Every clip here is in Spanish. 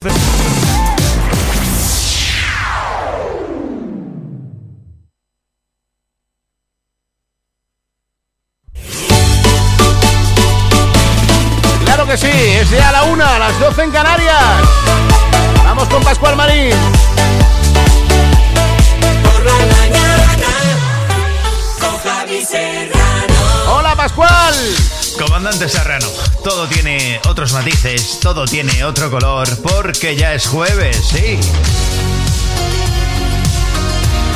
Claro que sí, es ya la una, a las 12 en Canarias. Vamos con Pascual Marín. Por la mañana, con Javi Serrano. Hola Pascual. Comandante Serrano, todo tiene otros matices, todo tiene otro color, porque ya es jueves, sí.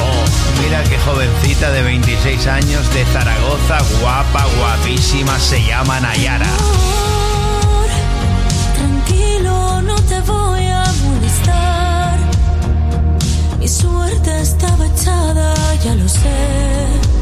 Oh, mira qué jovencita de 26 años de Zaragoza, guapa, guapísima, se llama Nayara. Tranquilo, no te voy a molestar. Mi suerte estaba echada, ya lo sé.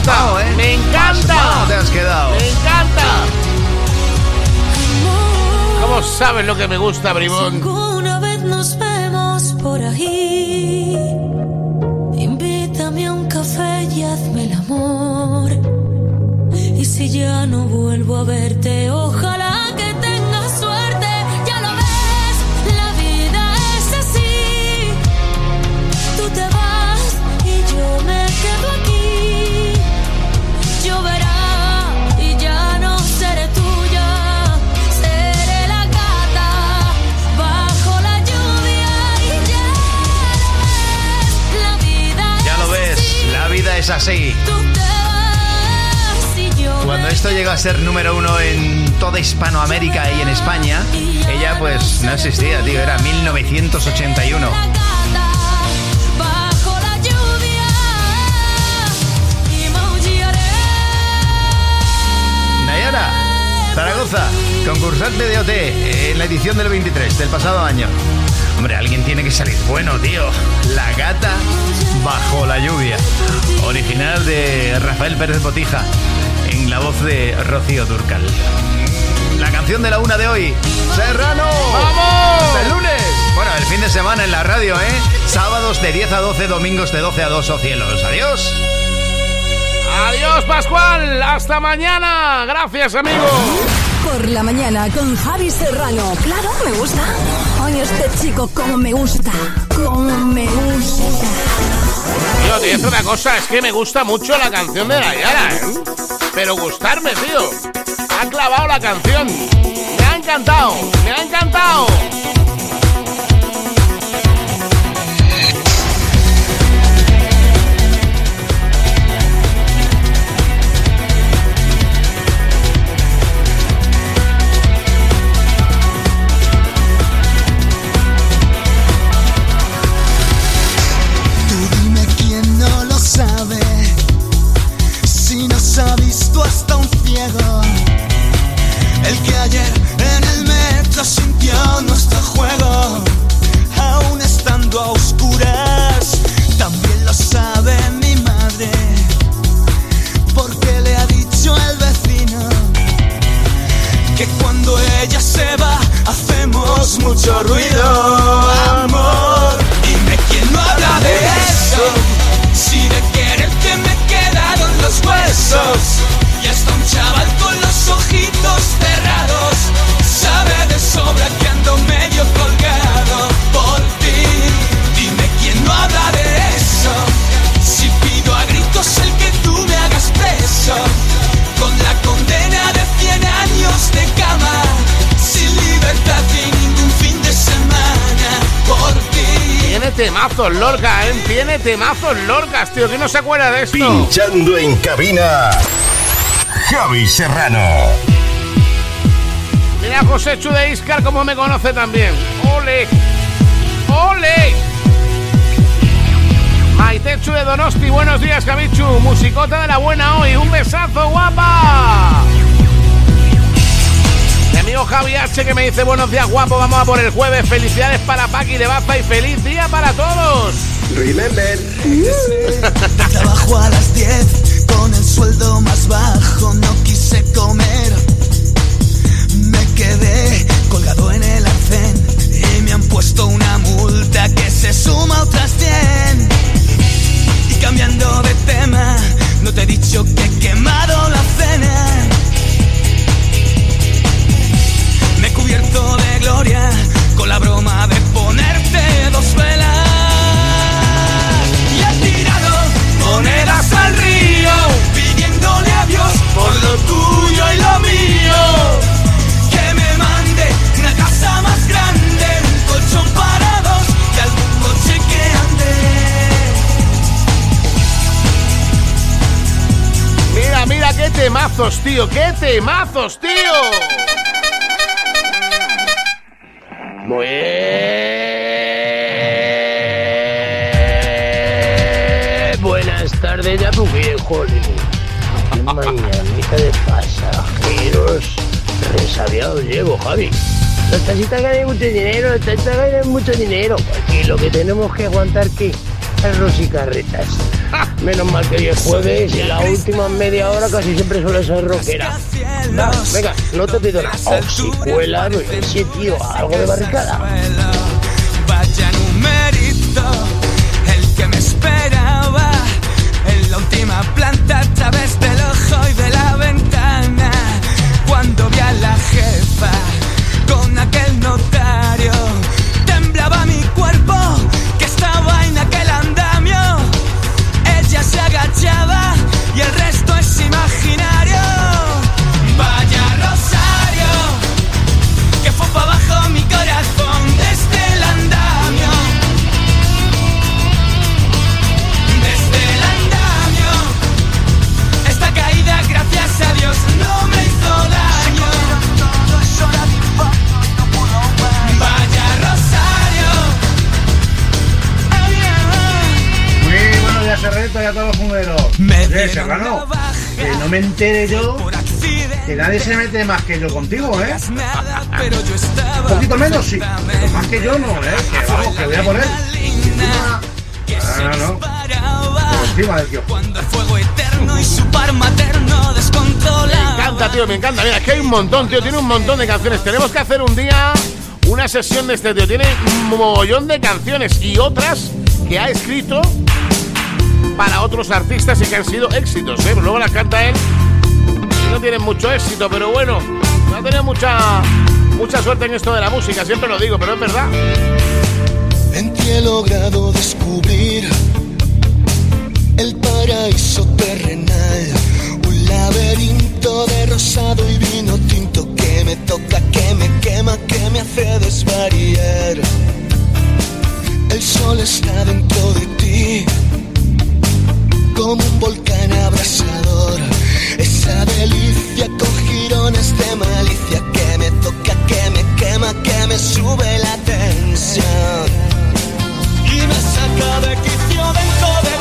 encanta, pasmao, ¿eh? me encanta. Pasmao te has quedado. Me encanta. ¿Cómo sabes lo que me gusta, Si Bribón? alguna esto llega a ser número uno en toda Hispanoamérica y en España, ella pues no existía, tío, era 1981. La gata bajo la lluvia y maullaré. Nayara, Zaragoza, concursante de OT en la edición del 23 del pasado año. Hombre, alguien tiene que salir bueno, tío. La gata bajo la lluvia. Original de Rafael Pérez Botija, la voz de Rocío Durcal. La canción de la una de hoy, Serrano. ¡Vamos! ¡El lunes! Bueno, el fin de semana en la radio, ¿eh? Sábados de 10 a 12, domingos de 12 a 2 o cielos. Adiós. Adiós, Pascual. Hasta mañana. Gracias, amigo. Por la mañana con Javi Serrano. Claro, me gusta. Oye, este chico, como me gusta. Como me gusta. Tío, te digo una cosa, es que me gusta mucho la canción de Nayara, ¿eh? Pero gustarme, tío. Ha clavado la canción. Me ha encantado, me ha encantado. No se acuerda de esto? Pinchando en cabina, Javi Serrano. Mira José Chu de Iscar como me conoce también. ¡Ole! ¡Ole! Maitechu de Donosti, buenos días, Javichu. Musicota de la buena hoy. Un besazo, guapa. Mi amigo Javi H que me dice buenos días, guapo. Vamos a por el jueves. Felicidades para Paqui de Baza y feliz día para todos. Remember. Trabajo a las 10 con el sueldo más bajo. No quise comer. Me quedé tío. ¡Qué temazos, tío! Buenas tardes, ya porque Hollywood. Mañanita de pasajeros resabiados llevo, Javi. Los taxistas ganan mucho dinero, los taxistas ganan mucho dinero. Aquí lo que tenemos que aguantar que perros y carretas. Menos mal que hoy es jueves y la última media hora casi siempre suele ser rockera. Venga, no te pido nada. Oxicuela, no sé, algo de barricada. A todos los fumeros. Oye, Serrano, que no me entere yo que nadie se mete más que yo contigo, ¿eh? Nada, pero yo estaba Un poquito menos, sí. Pero más que yo no, ¿eh? Que vamos, que voy a poner. Ah, no, no. Por encima del tío. Cuando el fuego eterno y su par materno Me encanta, tío, me encanta. Mira, es que hay un montón, tío. Tiene un montón de canciones. Tenemos que hacer un día una sesión de este, tío. Tiene un mogollón de canciones y otras que ha escrito para otros artistas y que han sido éxitos, ¿eh? Luego las canta él no tienen mucho éxito, pero bueno, no ha tenido mucha, mucha suerte en esto de la música, siempre lo digo, pero es verdad. En ti he logrado descubrir el paraíso terrenal, un laberinto de rosado y vino tinto que me toca, que me quema, que me hace desvariar. El sol está dentro de ti, como un volcán abrasador. Esa delicia con girones de malicia que me toca, que me quema, que me sube la tensión y me saca de quicio dentro de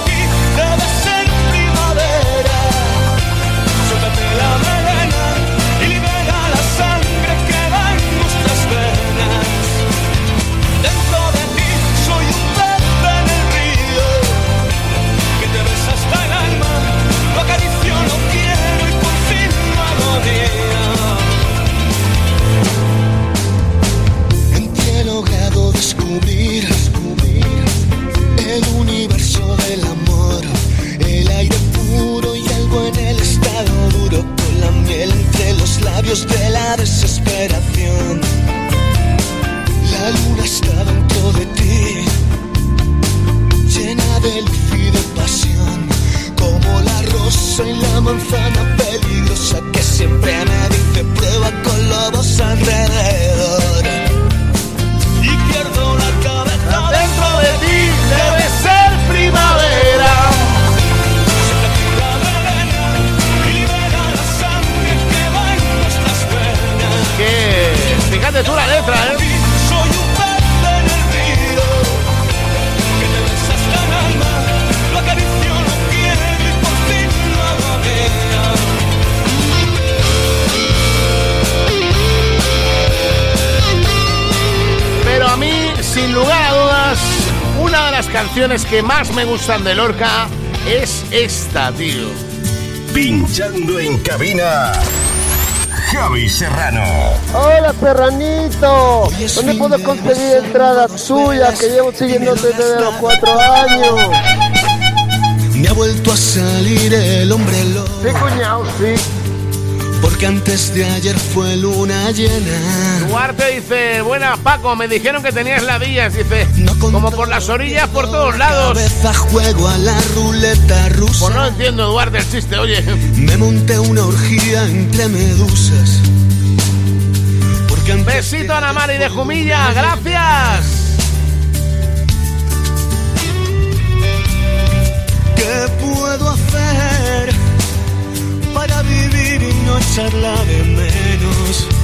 me gustan de Lorca es esta, tío. Pinchando en cabina. Javi Serrano. Hola Serranito, ¿dónde puedo conseguir entradas tuyas que llevo siguiéndote desde los cuatro años? Me ha vuelto a salir el hombre lobo. Sí, cuñado, sí. Porque antes de ayer fue luna llena. Duarte dice, buenas Paco, me dijeron que tenías ladillas, dice, No como por las orillas, por todos lados. Cabeza juego a la ruleta rusa. Pues no entiendo, Duarte, el chiste, oye. Me monté una orgía entre medusas. Besito a Ana Mari de Jumilla, gracias. Menos?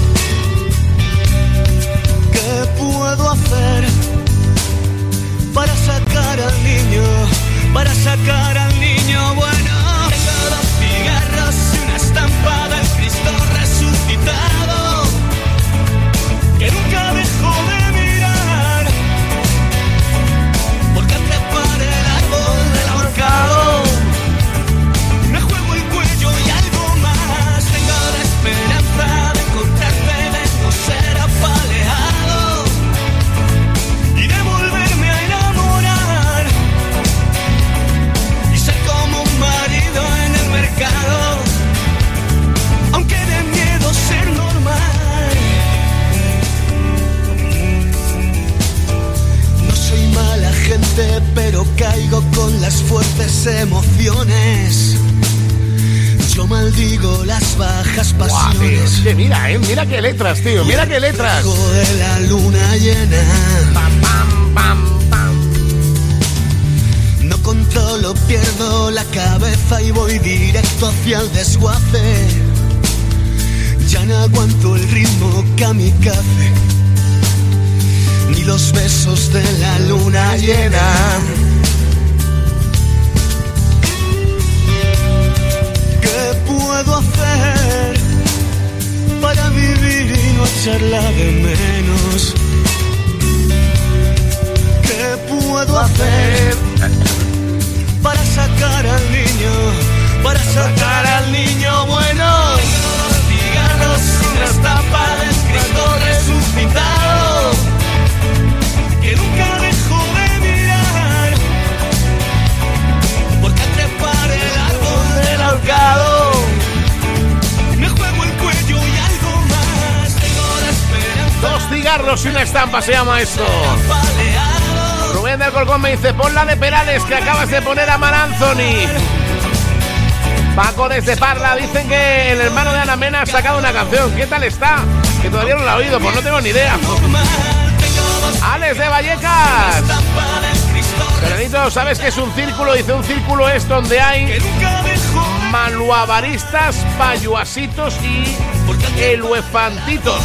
Las pasiones. es que mira, eh, mira qué letras, tío, mira qué letras. De la luna llena. Pam, pam, pam, pam. No controlo, pierdo la cabeza y voy directo hacia el desguace. Ya no aguanto el ritmo kamikaze. Ni los besos de la luna llena. ¿Qué puedo hacer para vivir y no echarla de menos? ¿Qué puedo hacer para sacar al niño? Para sacar al y una estampa se llama esto. Rubén del Colcón me dice, pon la de Perales que acabas de poner a Mar Anthony. Paco desde Parla, dicen que el hermano de Ana Mena ha sacado una canción. ¿Qué tal está? Que todavía no la he oído, pues no tengo ni idea. Alex de Vallecas. Serenito, ¿sabes qué es un círculo? Dice, un círculo es donde hay maluabaristas, payuasitos y eluefantitos.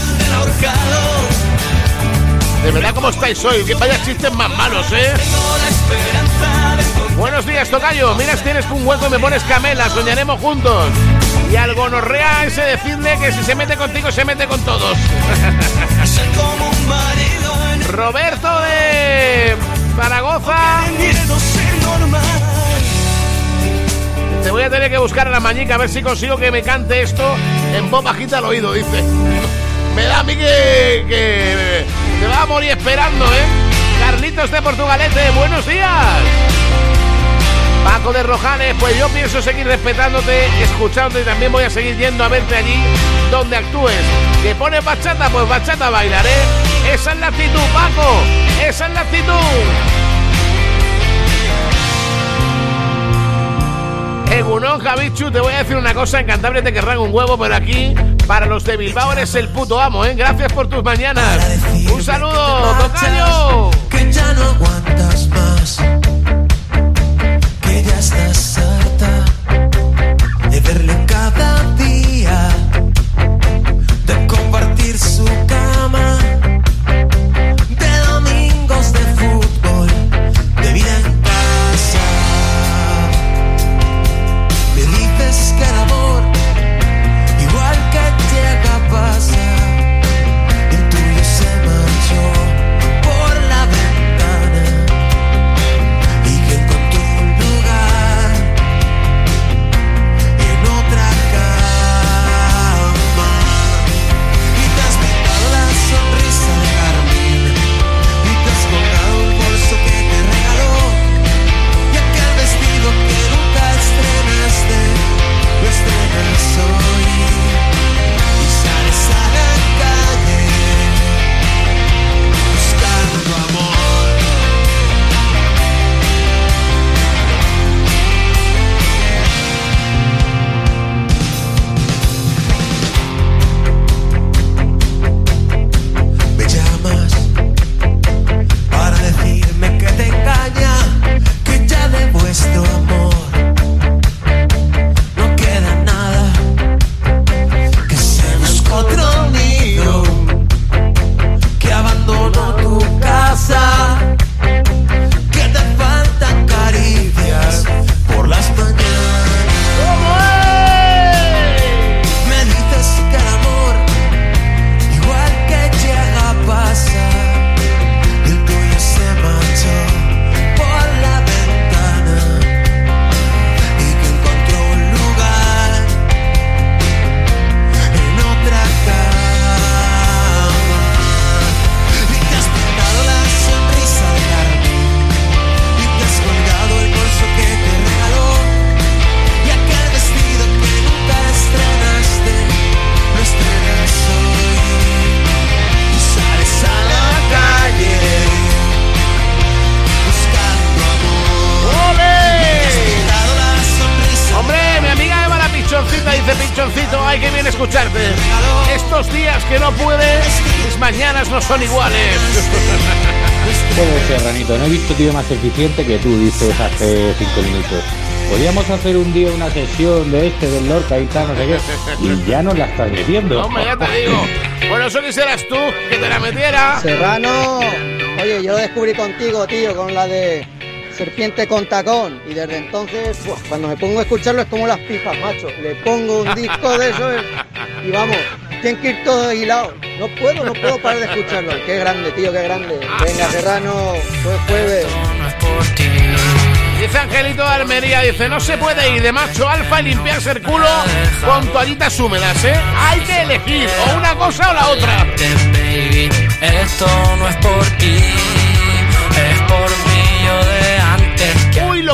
De verdad, ¿cómo estáis hoy? Que vaya chistes más malos, ¿eh? Buenos días, Tocayo. Mira si tienes un hueco y me pones camela. Soñaremos juntos. Y al gonorrea ese decirle que si se mete contigo, se mete con todos. Roberto de Zaragoza. Te voy a tener que buscar a la mañica a ver si consigo que me cante esto en voz bajita al oído, dice. Me da a mí que, que te va a morir esperando, ¿eh? Carlitos de Portugalete, buenos días. Paco de Rojales, pues yo pienso seguir respetándote, escuchándote y también voy a seguir yendo a verte allí donde actúes. Que pones bachata, pues bachata bailaré. Esa es la actitud, Paco. Esa es la actitud. Egunon, Javichu, te voy a decir una cosa, en Cantabria te querrán un huevo, pero aquí, para los de Bilbao eres el puto amo, ¿eh? Gracias por tus mañanas. Un saludo, tocayo. Son iguales. Bueno, Serranito, no he visto tío más eficiente que tú, dices hace cinco minutos. Podríamos hacer un día una sesión de este, del Lorca y tal, no sé qué. Y ya nos la estás metiendo. Hombre, ya te digo. Bueno, eso quisieras tú, que te la metiera. Serrano, oye, yo lo descubrí contigo, tío, con la de Serpiente con tacón. Y desde entonces, cuando me pongo a escucharlo es como las pipas, macho. Le pongo un disco de eso y vamos, tienen que ir todos hilados. No puedo, no puedo parar de escucharlo. Qué grande, tío, qué grande. Venga, Serrano, fue jueves. Dice Angelito de Almería, dice, no se puede ir de macho alfa y limpiarse el culo con toallitas húmedas, ¿eh? Hay que elegir o una cosa o la otra. Esto no es por ti,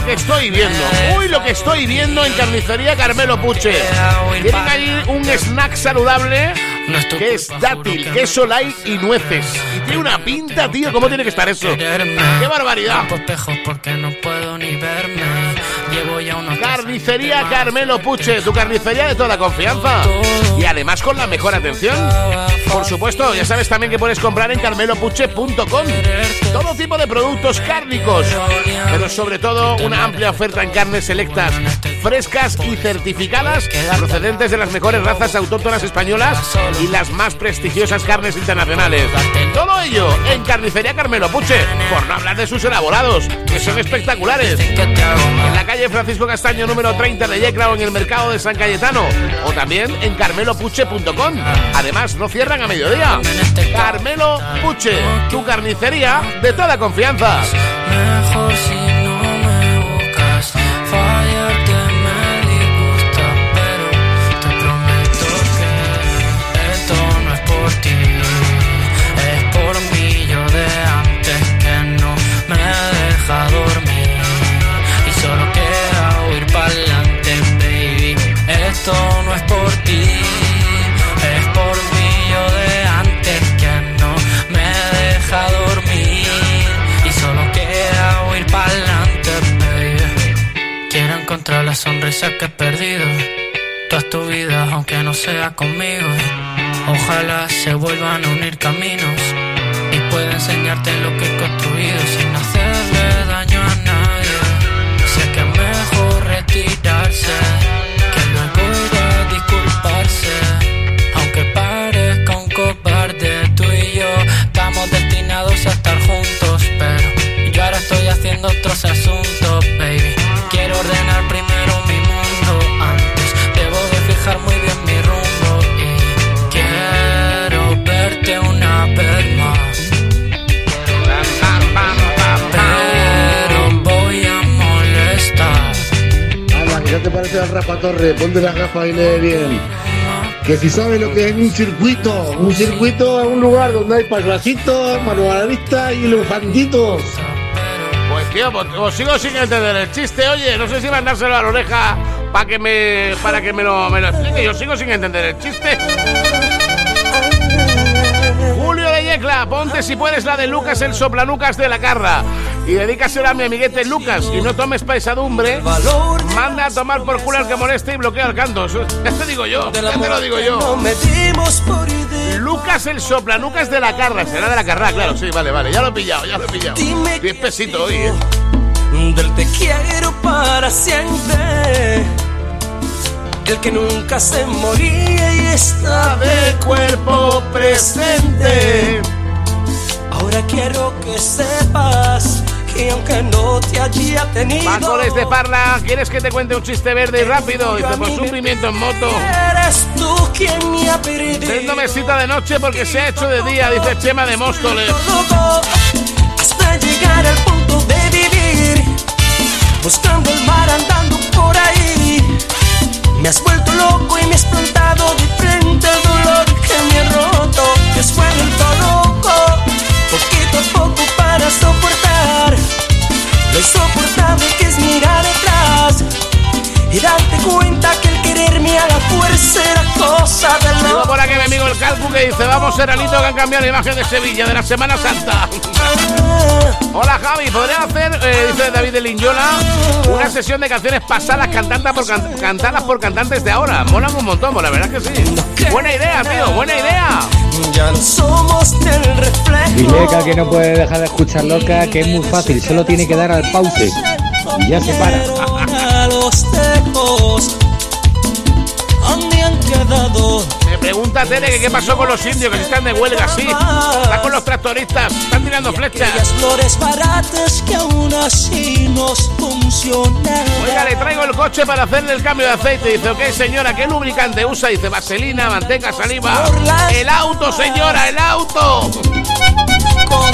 lo que estoy viendo. Uy, lo que estoy viendo en Carnicería Carmelo Puche. Tienen ahí un snack saludable que es dátil, queso light y nueces. Y tiene una pinta, tío. ¿Cómo tiene que estar eso? ¡Qué barbaridad! Porque no puedo ni verme. Llevo ya unos Carnicería Carmelo Puche, tu carnicería de toda confianza. Y además con la mejor atención. Por supuesto, ya sabes también que puedes comprar en carmelopuche.com todo tipo de productos cárnicos, pero sobre todo una amplia oferta en carnes selectas, frescas y certificadas, procedentes de las mejores razas autóctonas españolas y las más prestigiosas carnes internacionales. Todo ello en Carnicería Carmelo Puche, por no hablar de sus elaborados, que son espectaculares. En la calle Francisco Castaño número 30 de Yecla o en el mercado de San Cayetano, o también en carmelopuche.com. Además, no cierran a mediodía. Carmelo Puche, tu carnicería de toda confianza. Es por ti. Es por mí yo de antes que no me deja dormir. Y solo queda ir para adelante, baby. Quiero encontrar la sonrisa que he perdido. Toda tu vida, aunque no sea conmigo. Ojalá se vuelvan a unir caminos. Y pueda enseñarte lo que he construido sin hacerle daño a nadie. Sé que es mejor retirarse. Otros asuntos, baby. Quiero ordenar primero mi mundo antes. Debo de fijar muy bien mi rumbo. Y quiero verte una vez más. Pero voy a molestar. Ala, que ya te parece al Rafa Torre, ponte las gafas y lee bien. Que si sabes lo que es un circuito, un circuito es un lugar donde hay payasitos, manualistas y elefantitos. Tío, pues sigo sin entender el chiste. Oye, no sé si mandárselo a la oreja para que me para que me lo, me lo explique. Yo sigo sin entender el chiste. Julio de Yecla, ponte si puedes la de Lucas el soplanucas de la carra. Y dedícasela a mi amiguete Lucas y no tomes pesadumbre. Manda a tomar por culo al que moleste y bloquea el canto. Ya te digo yo, ya te lo digo yo. Lucas el soplanucas de la carra. Será de la carra, claro, sí, vale, vale. Ya lo he pillado, ya lo he pillado. Diez pesitos hoy, eh. del te quiero para siempre. El que nunca se moría y está de cuerpo presente. Ahora quiero que sepas que aunque no te haya tenido, Paco desde Parla, ¿quieres que te cuente un chiste verde y rápido? Dice, por sufrimiento en moto. eres tú quien me ha perdido. Prendo mesita de noche porque se ha hecho de día, dice Chema de Móstoles. Hasta llegar al punto de vivir buscando el mar andando por ahí me has vuelto loco y me has plantado lo insoportable que es mirar atrás y darte cuenta que el quererme a la fuerza era cosa de Digo por aquí mi amigo el Calcu que dice, vamos Serranito que han cambiado la imagen de Sevilla de la Semana Santa. Hola Javi, ¿podrían hacer, eh, dice David de Linyola, una sesión de canciones pasadas cantadas por, can- cantadas por cantantes de ahora? Molan un montón, pues la verdad que sí. Buena idea, tío, buena idea. Ya no somos del reflejo. Dileca que no puede dejar de escuchar loca, que es muy fácil, solo tiene que dar al pause y ya se para. Me pregunta Tere que qué pasó con los indios que están de huelga, sí. Están con los tractoristas, están tirando flechas. Flores baratas que aún así nos funcionan. Oiga, le traigo el coche para hacerle el cambio de aceite. Dice, ok, señora, ¿qué lubricante usa? Dice, vaselina, manteca, saliva. El auto, señora, el auto. Con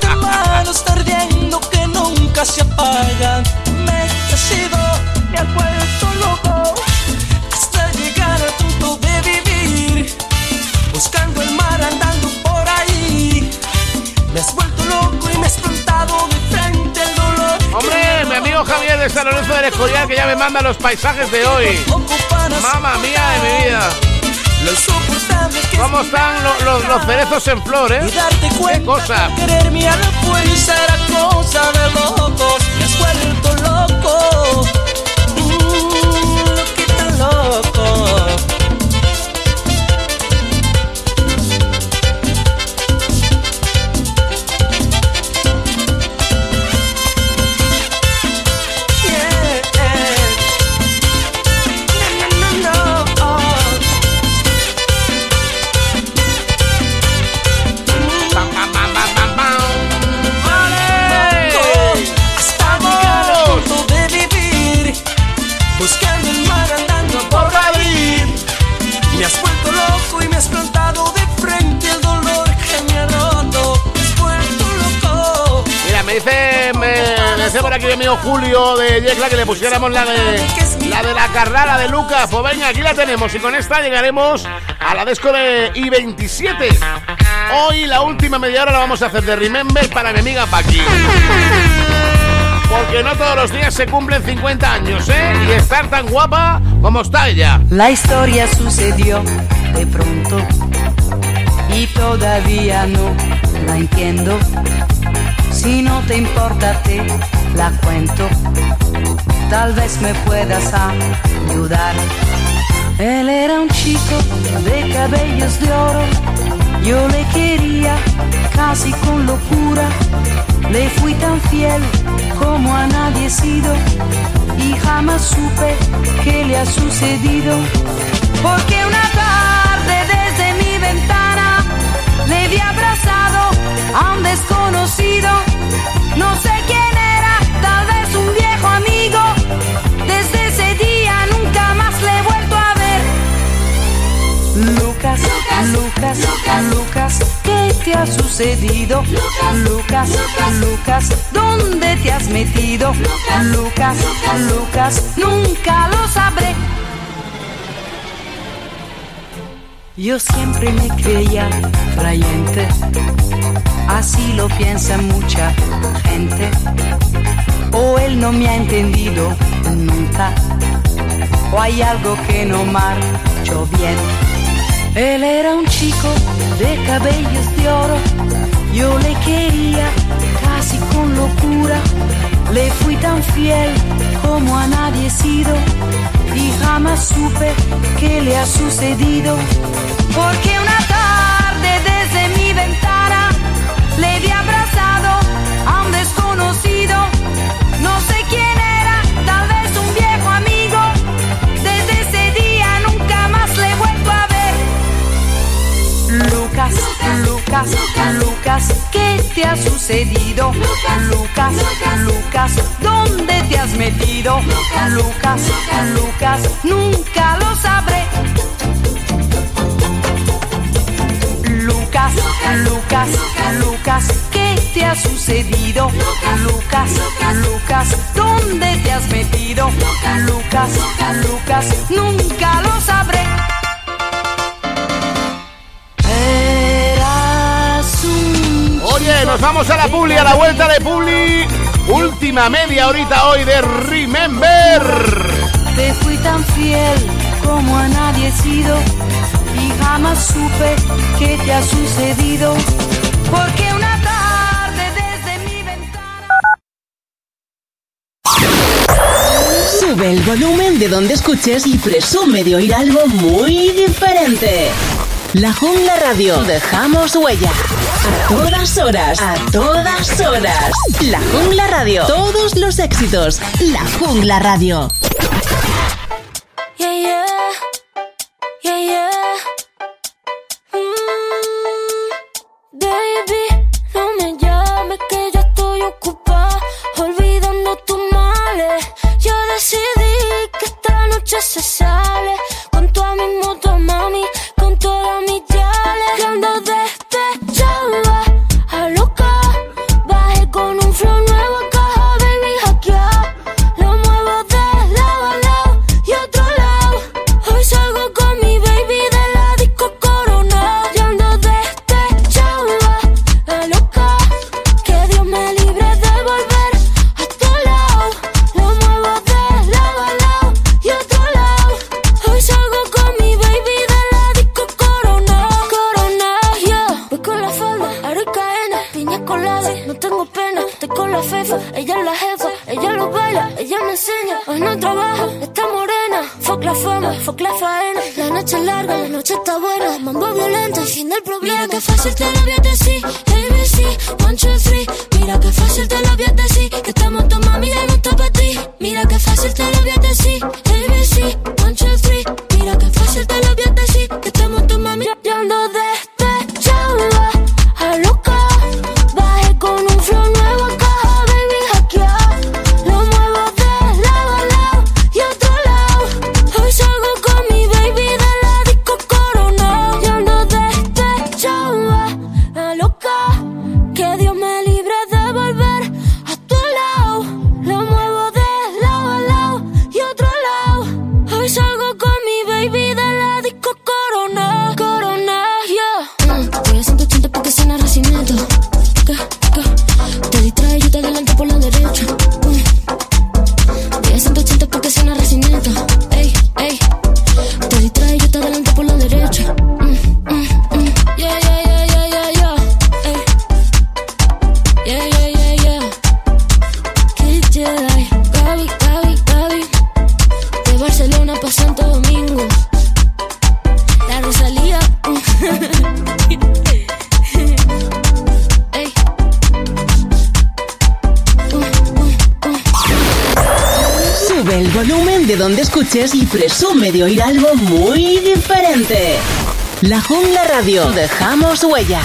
de manos ardiendo que nunca se apagan. Me he sido, me ha Buscando el mar andando por ahí. Me has vuelto loco y me has plantado de frente el dolor. Hombre, mi amigo Javier de San Lorenzo del Escorial que ya me manda los paisajes de hoy. Mamma mía de mi vida. Que ¿Cómo están lo- los, los cerezos en flor, eh? ¿Qué cosa? que quererme a la fuerza era cosa de locos. Me has vuelto loco. Mm, loquita loco. Por aquí mi amigo Julio de Yecla que le pusiéramos la de la de la carrera de Lucas. Pues venga, aquí la tenemos y con esta llegaremos a la disco de I27. Hoy la última media hora la vamos a hacer de Remember para mi amiga Paqui. Porque no todos los días se cumplen 50 años, ¿eh? Y estar tan guapa como está ella. La historia sucedió de pronto y todavía no la entiendo. Si no te importa te la cuento, tal vez me puedas ayudar. Él era un chico de cabellos de oro, yo le quería casi con locura. Le fui tan fiel como a nadie he sido y jamás supe qué le ha sucedido. Porque una tarde desde mi ventana le vi abrazado a un desconocido. No sé quién era, tal vez un viejo amigo. Desde ese día nunca más le he vuelto a ver. Lucas, Lucas, Lucas, ¿qué te ha sucedido? Lucas, Lucas, ¿dónde te has metido? Lucas, Lucas, nunca lo sabré. Yo siempre me creía creyente, así lo piensa mucha gente. O él no me ha entendido nunca, o hay algo que no marchó bien. Él era un chico de cabellos de oro, yo le quería casi con locura. Le fui tan fiel como a nadie he sido y jamás supe qué le ha sucedido. Porque una tarde desde mi ventana le vi abrazado a un desconocido. No sé quién era, tal vez un viejo amigo. Desde ese día nunca más le he vuelto a ver. Lucas, Lucas, Lucas, ¿qué te ha sucedido? Lucas, Lucas, ¿dónde te has metido? Lucas, Lucas, nunca lo sabré. Lucas, Lucas, Lucas, ¿qué te ha sucedido? Lucas, Lucas, ¿dónde te has metido? Lucas, Lucas, nunca lo sabré. Oye, nos vamos a la Publi, a la vuelta de Publi. Última media horita hoy de Remember. Te fui tan fiel como a nadie he sido y jamás supe qué te ha sucedido. Porque una tarde desde mi ventana. Sube el volumen de donde escuches y presume de oír algo muy diferente. La Jungla Radio. Dejamos huella. A todas horas. A todas horas. La Jungla Radio. Todos los éxitos. La Jungla Radio. Yeah, yeah. Yeah, yeah. donde escuches y presume de oír algo muy diferente. La Jungla Radio. Dejamos huella.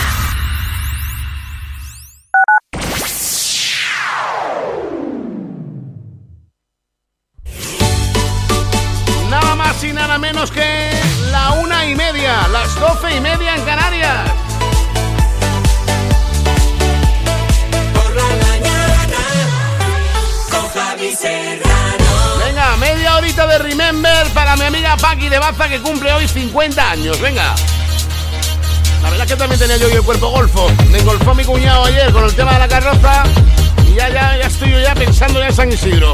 50 años, venga. La verdad es que también tenía yo, yo el cuerpo golfo. Me engolfó mi cuñado ayer con el tema de la carroza y ya, ya, estoy yo ya pensando en San Isidro.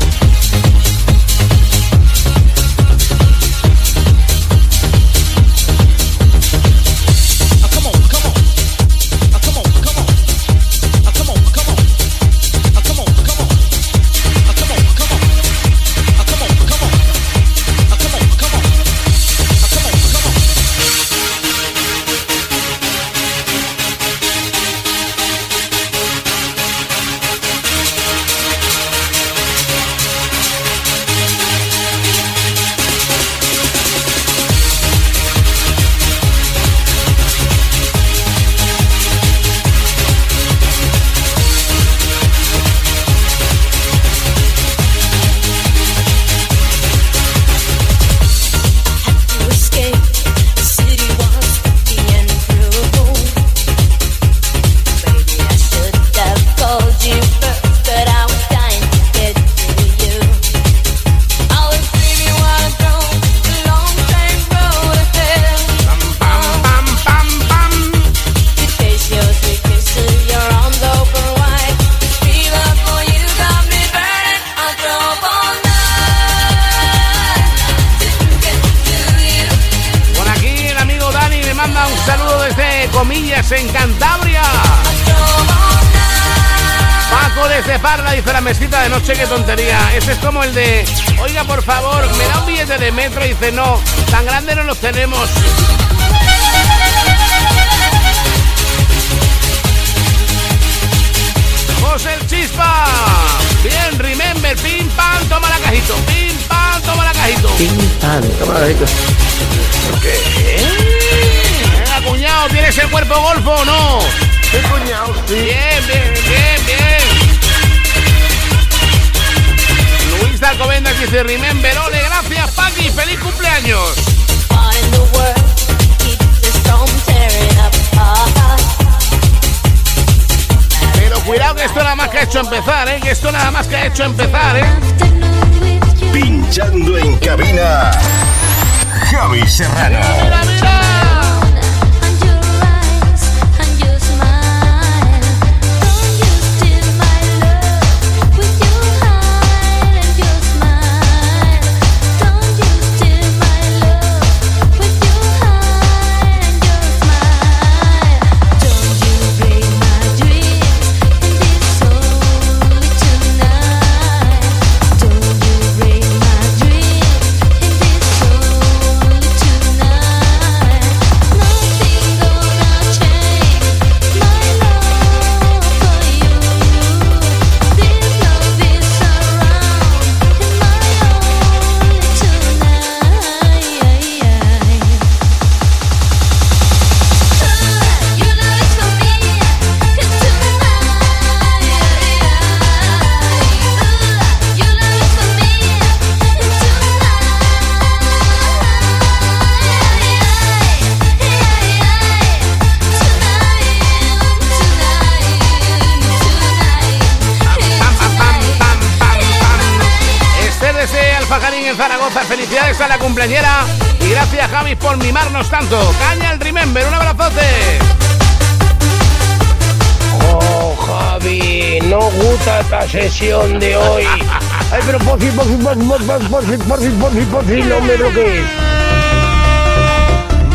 de hoy. Ay, pero por fin, por fin, por fin, por fin, por fin, por fin, por fin, no me bloquees.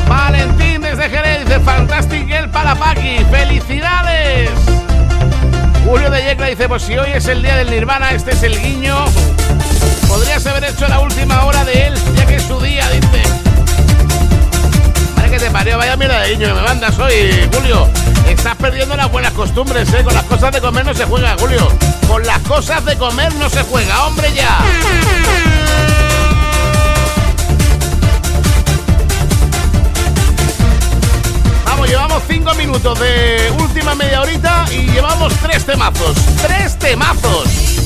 Valentín desde Jerez, dice Fantastic El para Paqui. ¡Felicidades! Julio de Yecla dice, pues si hoy es el día del Nirvana, este es el guiño. Podrías haber hecho la última hora de él, ya que es su día, dice. Vale que te parió, vaya mierda de guiño que me mandas hoy, Julio. Estás perdiendo las buenas costumbres, ¿eh? Con las cosas de comer no se juega, Julio. Con las cosas de comer no se juega, hombre ya. Vamos, llevamos cinco minutos de última media horita y llevamos tres temazos. ¡Tres temazos!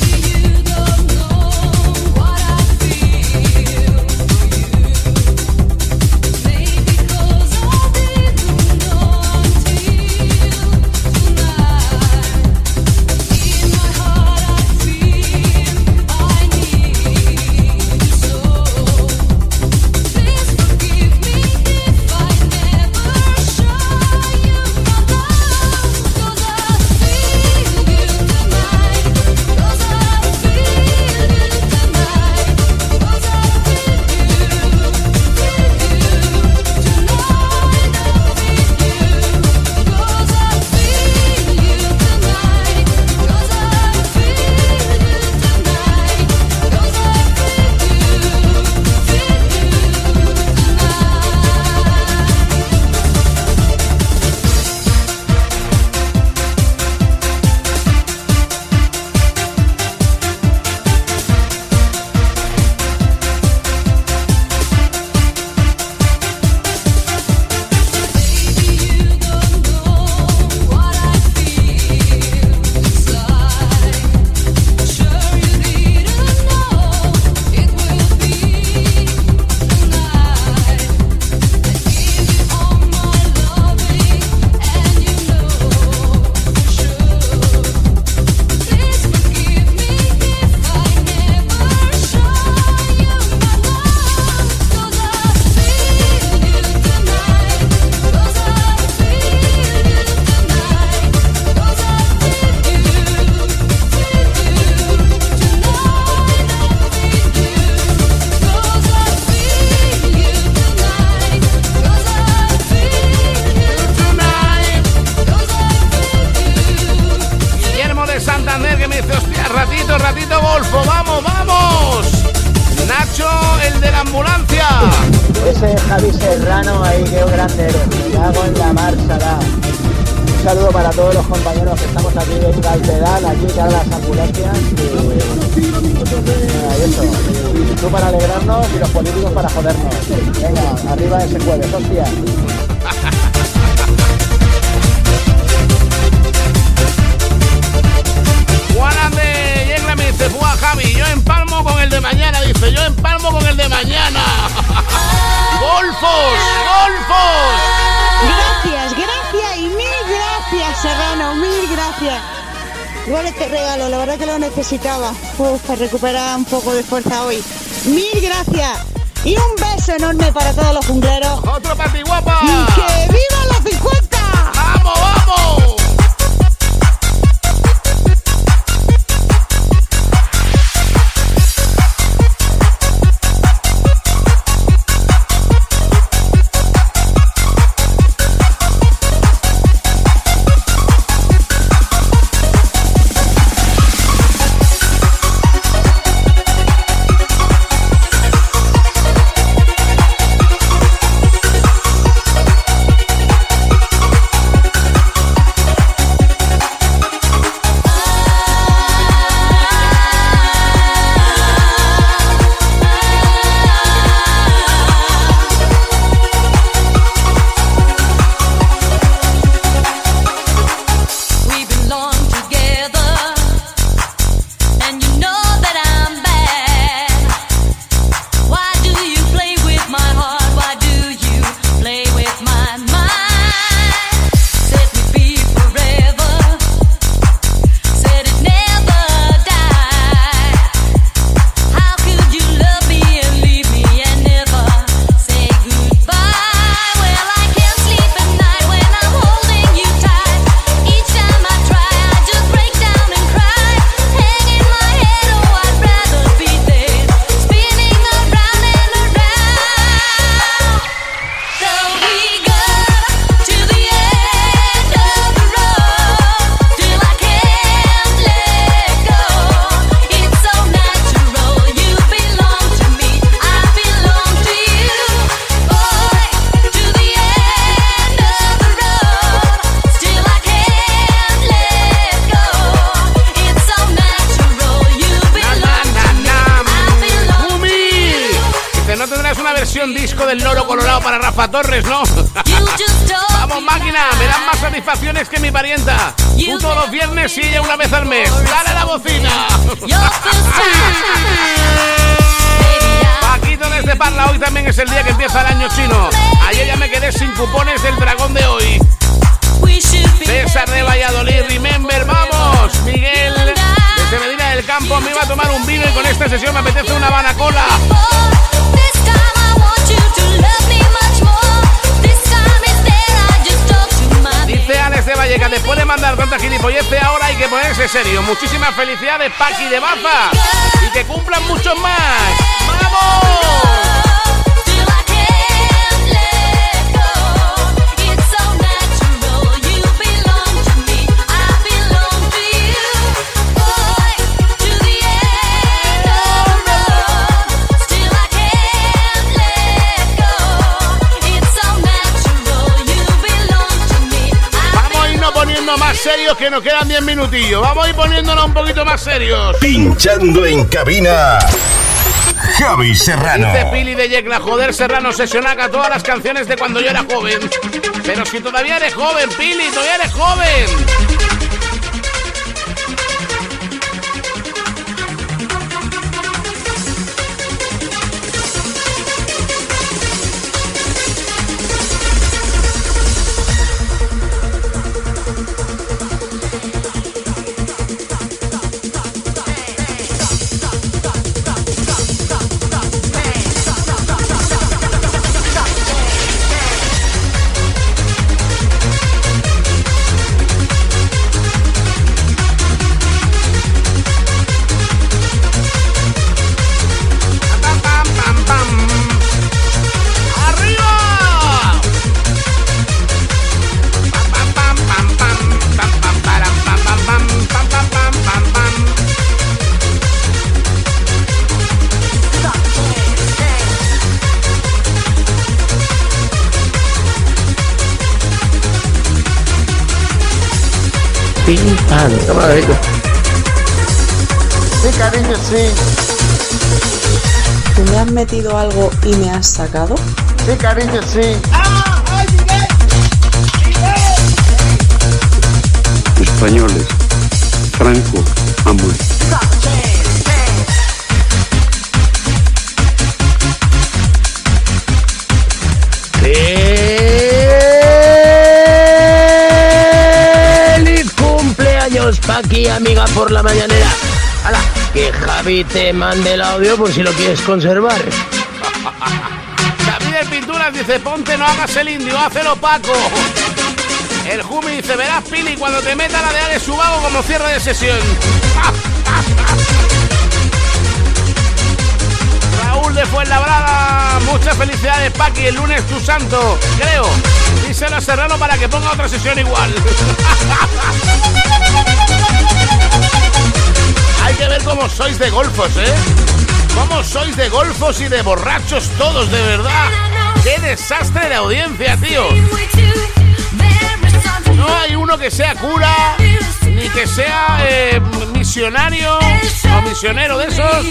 las ambulancias y, eh, pues, eh, tú para alegrarnos y los políticos para jodernos. Venga, arriba ese jueves, hostia. dice, Buah, Javi, yo empalmo con el de mañana. Dice, yo empalmo con el de mañana. ¡Golfos! ¡Golfos! Gracias, gracias y mil gracias, Serrano, mil gracias por este regalo, la verdad que lo necesitaba Uf, para recuperar un poco de fuerza hoy. Mil gracias y un beso enorme para todos los jungleros. ¡Otro papi guapa! ¡Que viva! de Bafa. Y que cumplan muchos más. ¡Vamos! más serios que nos quedan 10 minutillos. Vamos a ir poniéndonos un poquito más serios. Pinchando en cabina. Javi Serrano. Dice Pili de Yecla, joder, Serrano, sesionaca todas las canciones de cuando yo era joven. Pero si todavía eres joven, Pili, todavía eres joven. ¿Tú me has metido algo y me has sacado? Sí, cariño, sí. Españoles. Franco muerto. ¡Feliz cumpleaños, Paqui, amiga por la mañanera! Que Javi te mande el audio por si lo quieres conservar. David de Pinturas dice, ponte, no hagas el indio, hazlo Paco. El Jumi dice, verás Pili cuando te meta la de Alex Subago como cierre de sesión. Raúl de Fuenlabrada, muchas felicidades Paqui, el lunes tu santo, creo. Díselo a Serrano para que ponga otra sesión igual. Que ver cómo sois de golfos, ¿eh? Cómo sois de golfos y de borrachos todos, de verdad. ¡Qué desastre de audiencia, tío! No hay uno que sea cura, ni que sea eh, misionario o misionero de esos.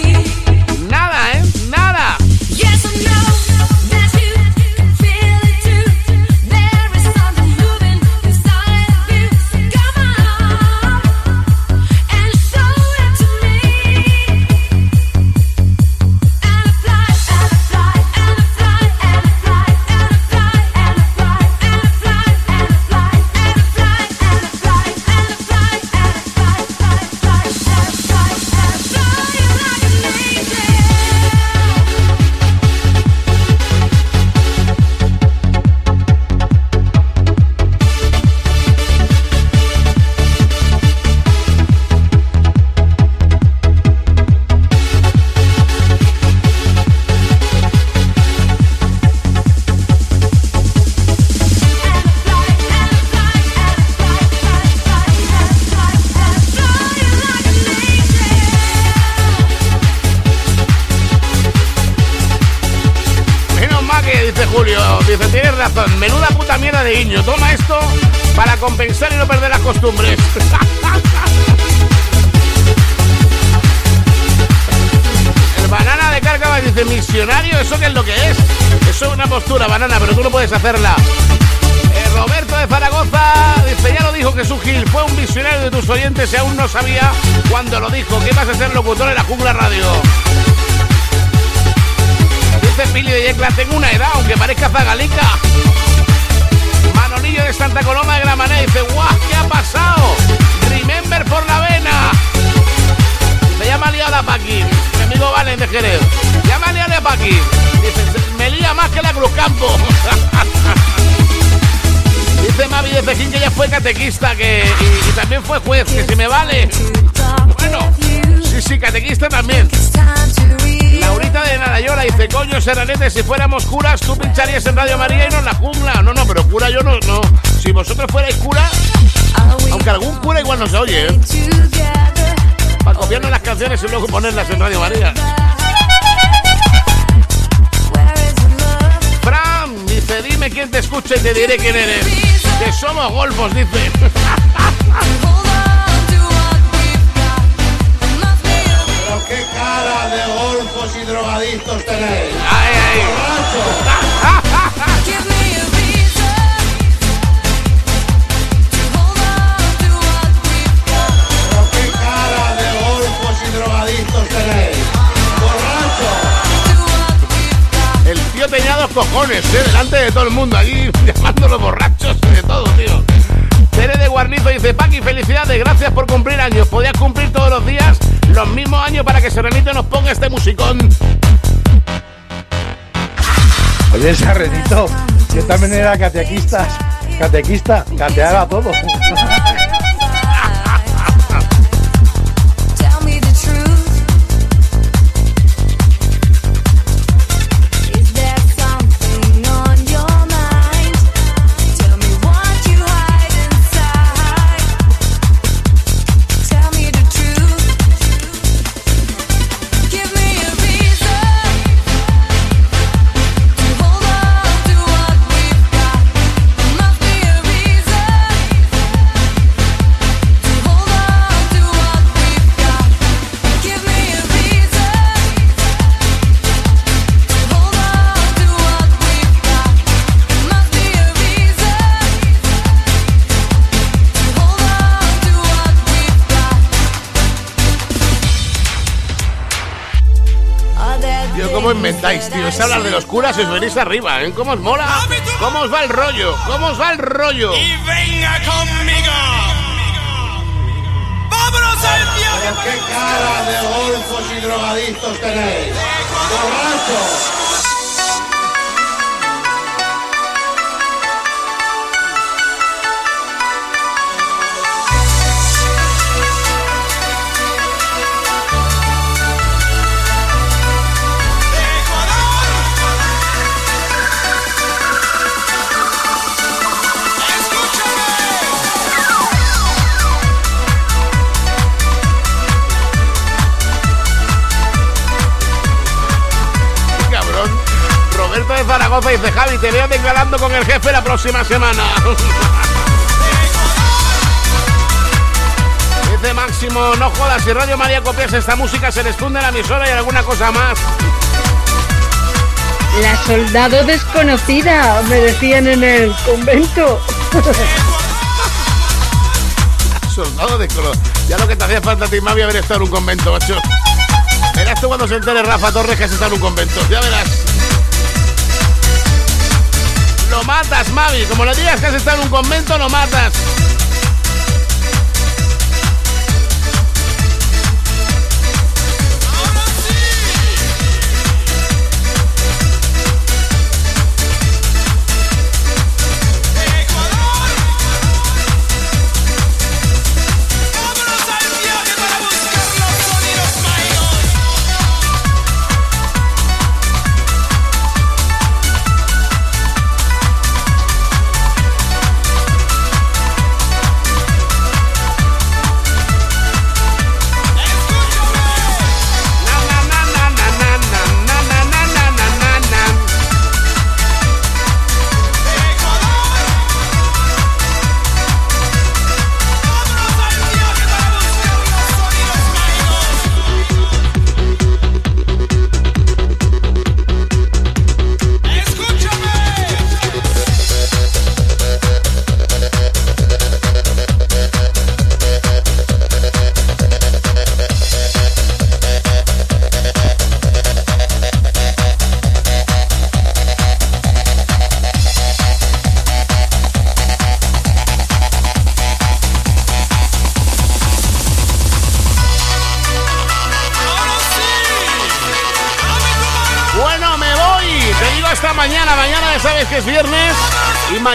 Nada, ¿eh? Nada. Te diré quién eres. Que somos golfos, dice. Pero qué cara de golfos y drogadictos tenéis. Ay, ay. Cojones, ¿eh? Delante de todo el mundo, aquí llamándolos borrachos y de todo, tío. Tere de Guarnizo dice, Paqui, felicidades, gracias por cumplir años. Podías cumplir todos los días los mismos años para que Serenito nos ponga este musicón. Oye, Serrenito, yo también era catequista, catequista, cateaba todo. ¿Cómo inventáis, tío? Es hablar de los curas y os venís arriba, ¿eh? ¿Cómo os mola? ¿Cómo os va el rollo? ¿Cómo os va el rollo? Y venga conmigo. ¡Vámonos al viaje! ¿Qué cara de golfos y drogadictos tenéis? ¡Borrachos! Dice, Javi, te veo declarando con el jefe la próxima semana. Dice Máximo, no jodas, si Radio María copias esta música se les funde la emisora y alguna cosa más. La soldado desconocida, me decían en el convento. Soldado de color. Ya lo que te hacía falta a ti, Mavi, haber estado en un convento, macho. Verás tú cuando se entere Rafa Torres que has estado en un convento. Ya verás. Lo matas, Mavi. Como le digas que has estado en un convento, lo matas.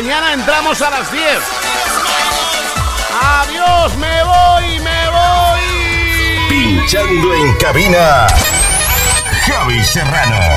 Mañana entramos a las 10. Adiós, me voy, me voy. Pinchando en cabina. Javi Serrano.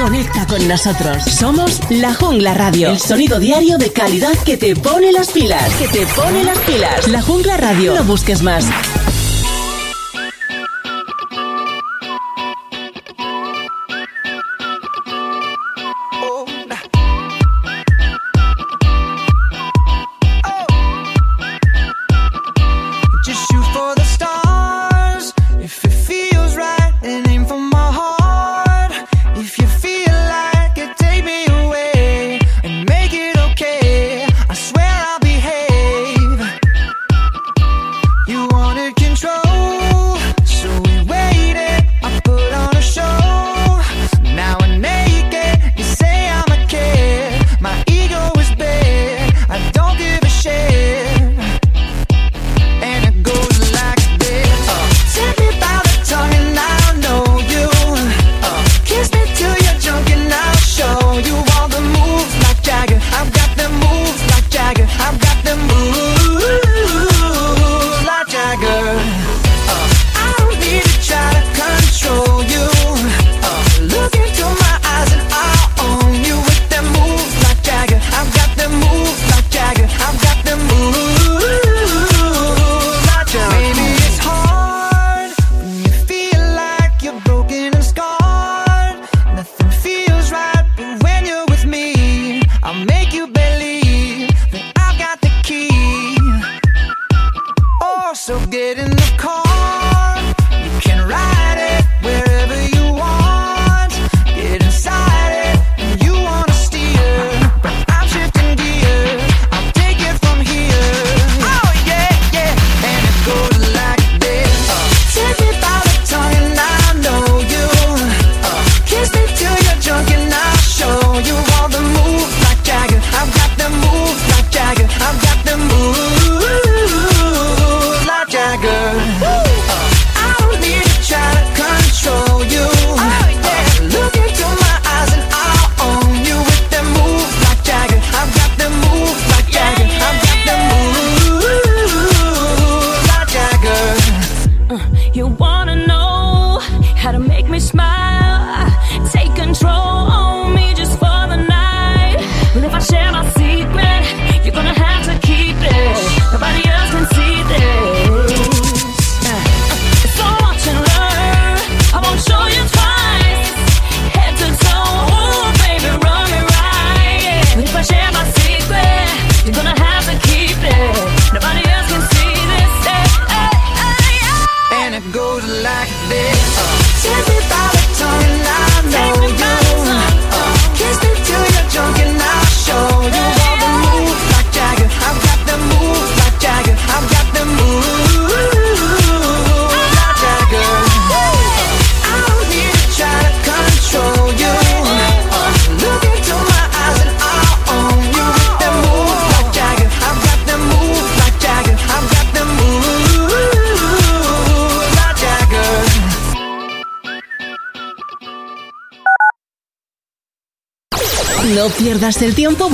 Conecta con nosotros. Somos La Jungla Radio. El sonido diario de calidad que te pone las pilas. Que te pone las pilas. La Jungla Radio. No busques más.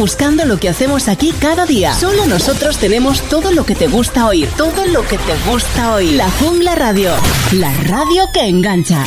buscando lo que hacemos aquí cada día. Solo nosotros tenemos todo lo que te gusta oír, todo lo que te gusta oír. La Jungla Radio, la radio que engancha.